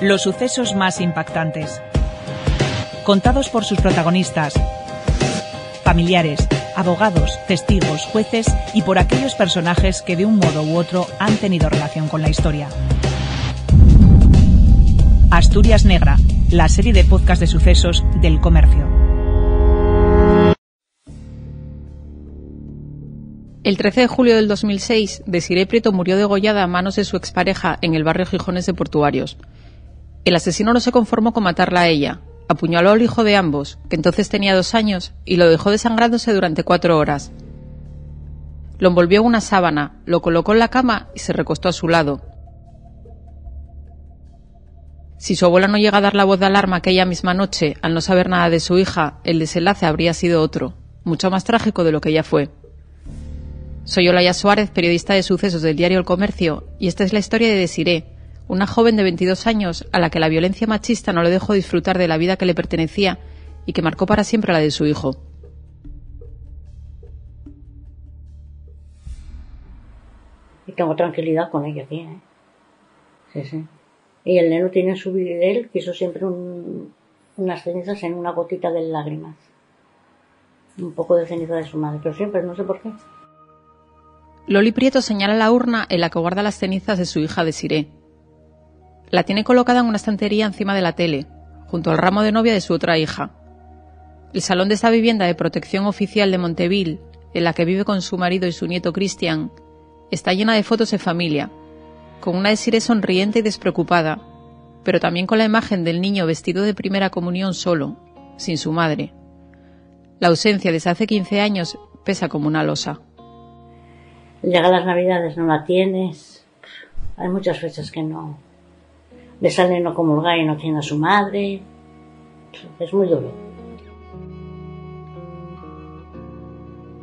Los sucesos más impactantes. Contados por sus protagonistas, familiares, abogados, testigos, jueces y por aquellos personajes que de un modo u otro han tenido relación con la historia. Asturias Negra, la serie de podcast de sucesos del comercio. El 13 de julio del 2006, Desiree Prieto murió degollada a manos de su expareja en el barrio Gijones de Portuarios. El asesino no se conformó con matarla a ella, apuñaló al hijo de ambos, que entonces tenía dos años, y lo dejó desangrándose durante cuatro horas. Lo envolvió en una sábana, lo colocó en la cama y se recostó a su lado. Si su abuela no llega a dar la voz de alarma aquella misma noche, al no saber nada de su hija, el desenlace habría sido otro, mucho más trágico de lo que ya fue. Soy Olaya Suárez, periodista de sucesos del diario El Comercio, y esta es la historia de Desiré, una joven de 22 años a la que la violencia machista no le dejó disfrutar de la vida que le pertenecía y que marcó para siempre la de su hijo. Y tengo tranquilidad con ella aquí, ¿eh? Sí, sí. Y el neno tiene su él quiso siempre unas cenizas en una gotita de lágrimas. Un poco de ceniza de su madre, pero siempre, no sé por qué. Loli Prieto señala la urna en la que guarda las cenizas de su hija Desiré. La tiene colocada en una estantería encima de la tele, junto al ramo de novia de su otra hija. El salón de esta vivienda de protección oficial de Monteville, en la que vive con su marido y su nieto Cristian, está llena de fotos de familia, con una Desiré sonriente y despreocupada, pero también con la imagen del niño vestido de primera comunión solo, sin su madre. La ausencia desde hace 15 años pesa como una losa. Llega las navidades, no la tienes. Hay muchas fechas que no. Le sale no comulgar y no tiene a su madre. Es muy duro.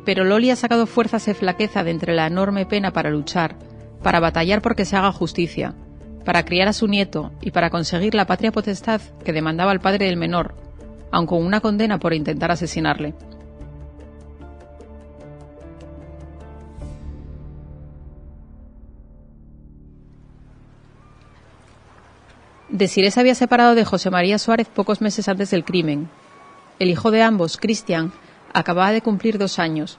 Pero Loli ha sacado fuerzas de flaqueza de entre la enorme pena para luchar, para batallar porque se haga justicia, para criar a su nieto y para conseguir la patria potestad que demandaba el padre del menor, aun con una condena por intentar asesinarle. Desiré se había separado de José María Suárez pocos meses antes del crimen. El hijo de ambos, Cristian, acababa de cumplir dos años.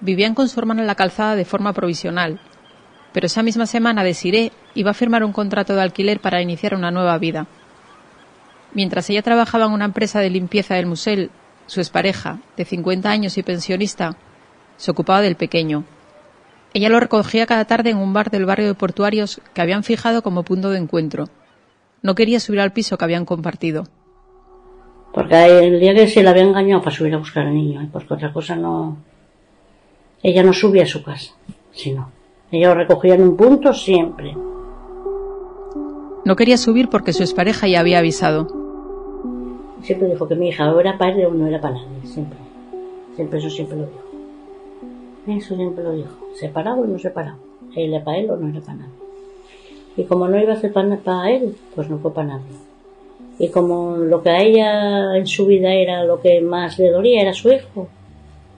Vivían con su hermana en la calzada de forma provisional, pero esa misma semana Desiré iba a firmar un contrato de alquiler para iniciar una nueva vida. Mientras ella trabajaba en una empresa de limpieza del musel, su expareja, de 50 años y pensionista, se ocupaba del pequeño. Ella lo recogía cada tarde en un bar del barrio de Portuarios que habían fijado como punto de encuentro. No quería subir al piso que habían compartido. Porque el día que se la había engañado para subir a buscar al niño, ¿eh? porque otra cosa no. Ella no subía a su casa, sino. Ella lo recogía en un punto siempre. No quería subir porque su expareja ya había avisado. Siempre dijo que mi hija o era padre o no era para nadie, siempre. Siempre, eso siempre lo dijo. Eso siempre lo dijo. Separado o no separado. Era para él o no era para nadie. Y como no iba a ser para él, pues no fue para nadie. Y como lo que a ella en su vida era lo que más le dolía era su hijo,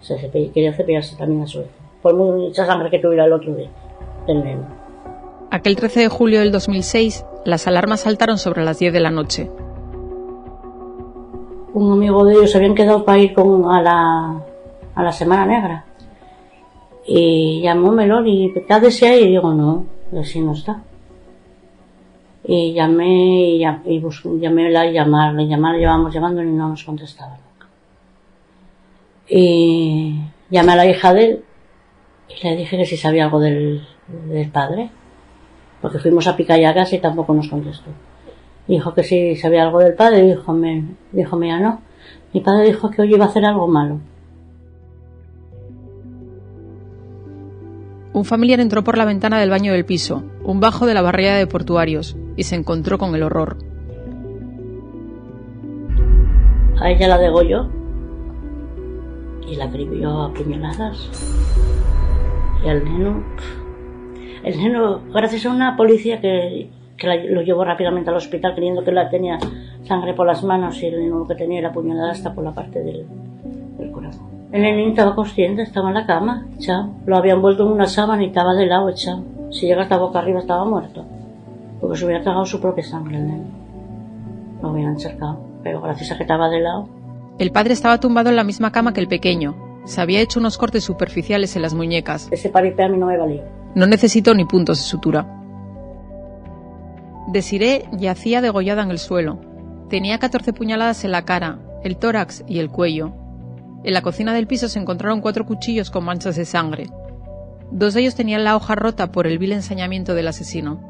se quería cepillarse también a su hijo. Por mucha sangre que tuviera el otro día, del neno. Aquel 13 de julio del 2006, las alarmas saltaron sobre las 10 de la noche. Un amigo de ellos se habían quedado para ir con, a, la, a la Semana Negra. Y llamó Melón y ¿estás deseado? Y digo, no, así no está y llamé y, llamé a llamarle, llamar, llevamos llamando y no nos contestaba nunca. Y llamé a la hija de él y le dije que si sabía algo del, del padre, porque fuimos a Picayacas y tampoco nos contestó. Dijo que si sabía algo del padre, dijo, me, dijo, no. Mi padre dijo que hoy iba a hacer algo malo. Un familiar entró por la ventana del baño del piso, un bajo de la barriada de portuarios, y se encontró con el horror. A ella la degolló y la acribilló a puñaladas. Y al neno, el neno, gracias a una policía que, lo llevó rápidamente al hospital creyendo que la tenía sangre por las manos y el neno lo que tenía era puñalada hasta por la parte del, del corazón. El nene estaba consciente, estaba en la cama, echado. Lo habían vuelto en una sábana y estaba de lado echado. Si llega hasta boca arriba estaba muerto. Porque se hubiera tragado su propia sangre el neno. Lo hubieran cercado. Pero gracias a que estaba de lado. El padre estaba tumbado en la misma cama que el pequeño. Se había hecho unos cortes superficiales en las muñecas. Ese paripé a mí no me valía. No necesitó ni puntos de sutura. Desiré yacía degollada en el suelo. Tenía 14 puñaladas en la cara, el tórax y el cuello. En la cocina del piso se encontraron cuatro cuchillos con manchas de sangre. Dos de ellos tenían la hoja rota por el vil ensañamiento del asesino.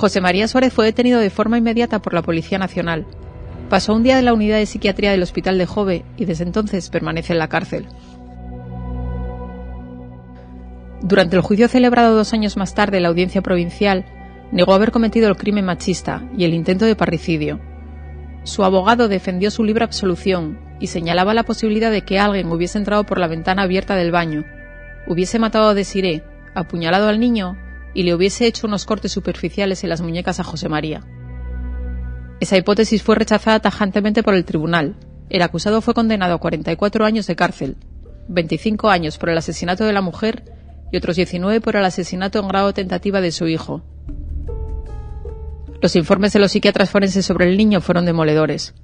José María Suárez fue detenido de forma inmediata por la Policía Nacional. Pasó un día en la unidad de psiquiatría del Hospital de Jove y desde entonces permanece en la cárcel. Durante el juicio celebrado dos años más tarde en la audiencia provincial, negó haber cometido el crimen machista y el intento de parricidio. Su abogado defendió su libre absolución y señalaba la posibilidad de que alguien hubiese entrado por la ventana abierta del baño, hubiese matado a Desiré, apuñalado al niño y le hubiese hecho unos cortes superficiales en las muñecas a José María. Esa hipótesis fue rechazada tajantemente por el tribunal. El acusado fue condenado a 44 años de cárcel, 25 años por el asesinato de la mujer y otros 19 por el asesinato en grado tentativa de su hijo. Los informes de los psiquiatras forenses sobre el niño fueron demoledores.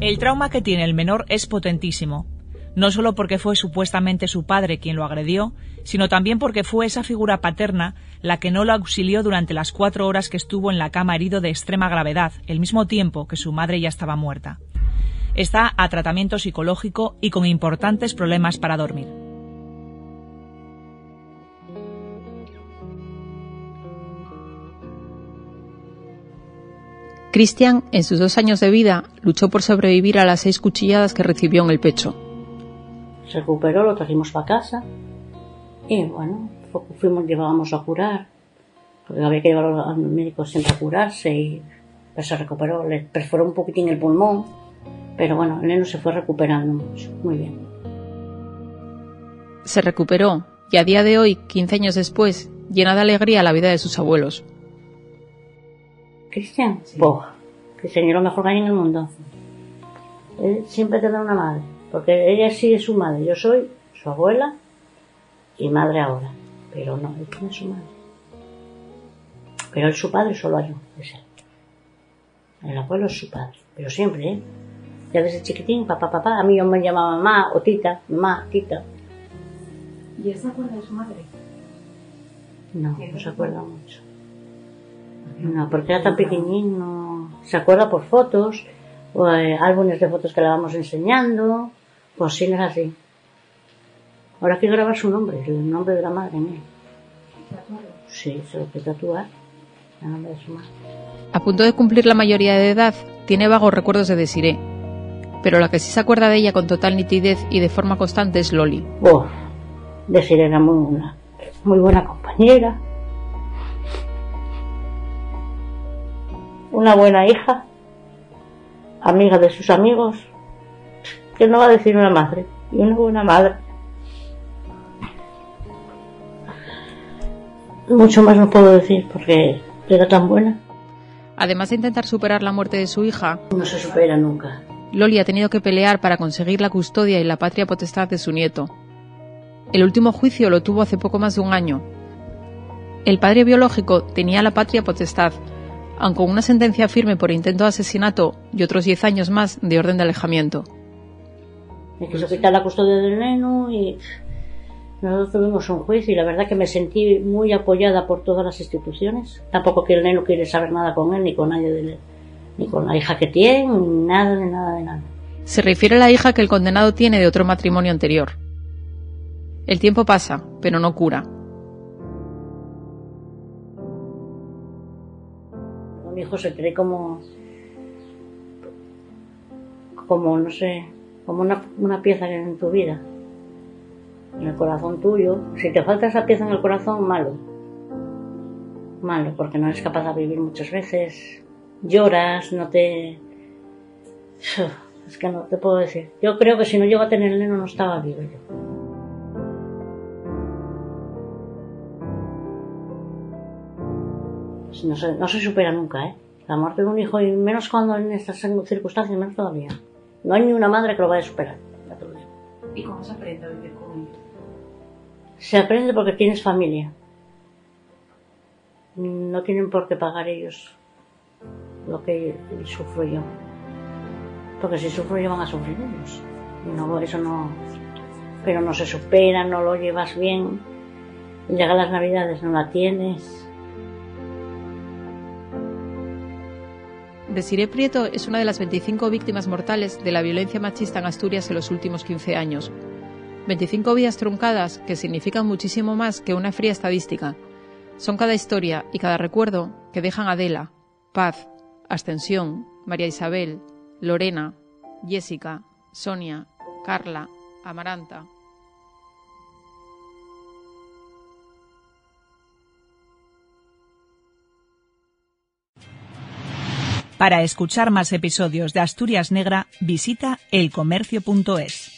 El trauma que tiene el menor es potentísimo, no solo porque fue supuestamente su padre quien lo agredió, sino también porque fue esa figura paterna la que no lo auxilió durante las cuatro horas que estuvo en la cama herido de extrema gravedad, el mismo tiempo que su madre ya estaba muerta. Está a tratamiento psicológico y con importantes problemas para dormir. Christian, en sus dos años de vida, luchó por sobrevivir a las seis cuchilladas que recibió en el pecho. Se recuperó, lo trajimos para casa y bueno, fuimos, llevábamos a curar, porque había que llevarlo al médico siempre a curarse y pues se recuperó, le perforó un poquitín el pulmón, pero bueno, el neno se fue recuperando mucho, muy bien. Se recuperó y a día de hoy, 15 años después, llena de alegría la vida de sus abuelos. Cristian, sí. Cristian es lo mejor que hay en el mundo. Él siempre tendrá una madre, porque ella sí es su madre, yo soy su abuela y madre ahora, pero no, él tiene su madre. Pero él su padre solo hay uno, es él. El abuelo es su padre, pero siempre, ¿eh? Ya desde chiquitín, papá, papá, a mí yo me llamaba mamá o tita, mamá, tita. ¿Y él se acuerda de su madre? No, no se acuerda mucho. No, porque era tan pequeñín, no. Se acuerda por fotos, o eh, álbumes de fotos que le vamos enseñando, pues sí, no es así. Ahora hay que grabar su nombre, el nombre de la madre en él. Sí, se lo que tatuar, el nombre de su madre. A punto de cumplir la mayoría de edad, tiene vagos recuerdos de Desiré, pero la que sí se acuerda de ella con total nitidez y de forma constante es Loli. Oh, Desiré era muy, una, muy buena compañera, una buena hija, amiga de sus amigos, que no va a decir una madre, y una buena madre. Mucho más no puedo decir porque era tan buena. Además de intentar superar la muerte de su hija, no se supera nunca. Loli ha tenido que pelear para conseguir la custodia y la patria potestad de su nieto. El último juicio lo tuvo hace poco más de un año. El padre biológico tenía la patria potestad, aunque con una sentencia firme por intento de asesinato y otros 10 años más de orden de alejamiento. Me quiso quitar la custodia del neno y nosotros tuvimos un juicio y la verdad que me sentí muy apoyada por todas las instituciones. Tampoco que el neno quiere saber nada con él ni con nadie de él, ni con la hija que tiene, ni nada de nada de nada. Se refiere a la hija que el condenado tiene de otro matrimonio anterior. El tiempo pasa, pero no cura. mi hijo se cree como como no sé como una, una pieza en tu vida. En el corazón tuyo. Si te falta esa pieza en el corazón malo. Malo porque no eres capaz de vivir muchas veces. Lloras no te es que no te puedo decir. Yo creo que si no llego a tener el neno no estaba vivo yo. No se, no se supera nunca, ¿eh? La muerte de un hijo, y menos cuando en estas circunstancias, menos todavía. No hay ni una madre que lo vaya a superar. ¿Y cómo se aprende a vivir con ellos? Se aprende porque tienes familia. No tienen por qué pagar ellos lo que sufro yo. Porque si sufro yo van a sufrir ellos. No, eso no. Pero no se supera, no lo llevas bien. Llega las navidades, no la tienes. Desiree Prieto es una de las 25 víctimas mortales de la violencia machista en Asturias en los últimos 15 años. 25 vidas truncadas que significan muchísimo más que una fría estadística. Son cada historia y cada recuerdo que dejan Adela, Paz, Ascensión, María Isabel, Lorena, Jessica, Sonia, Carla, Amaranta, Para escuchar más episodios de Asturias Negra, visita elcomercio.es.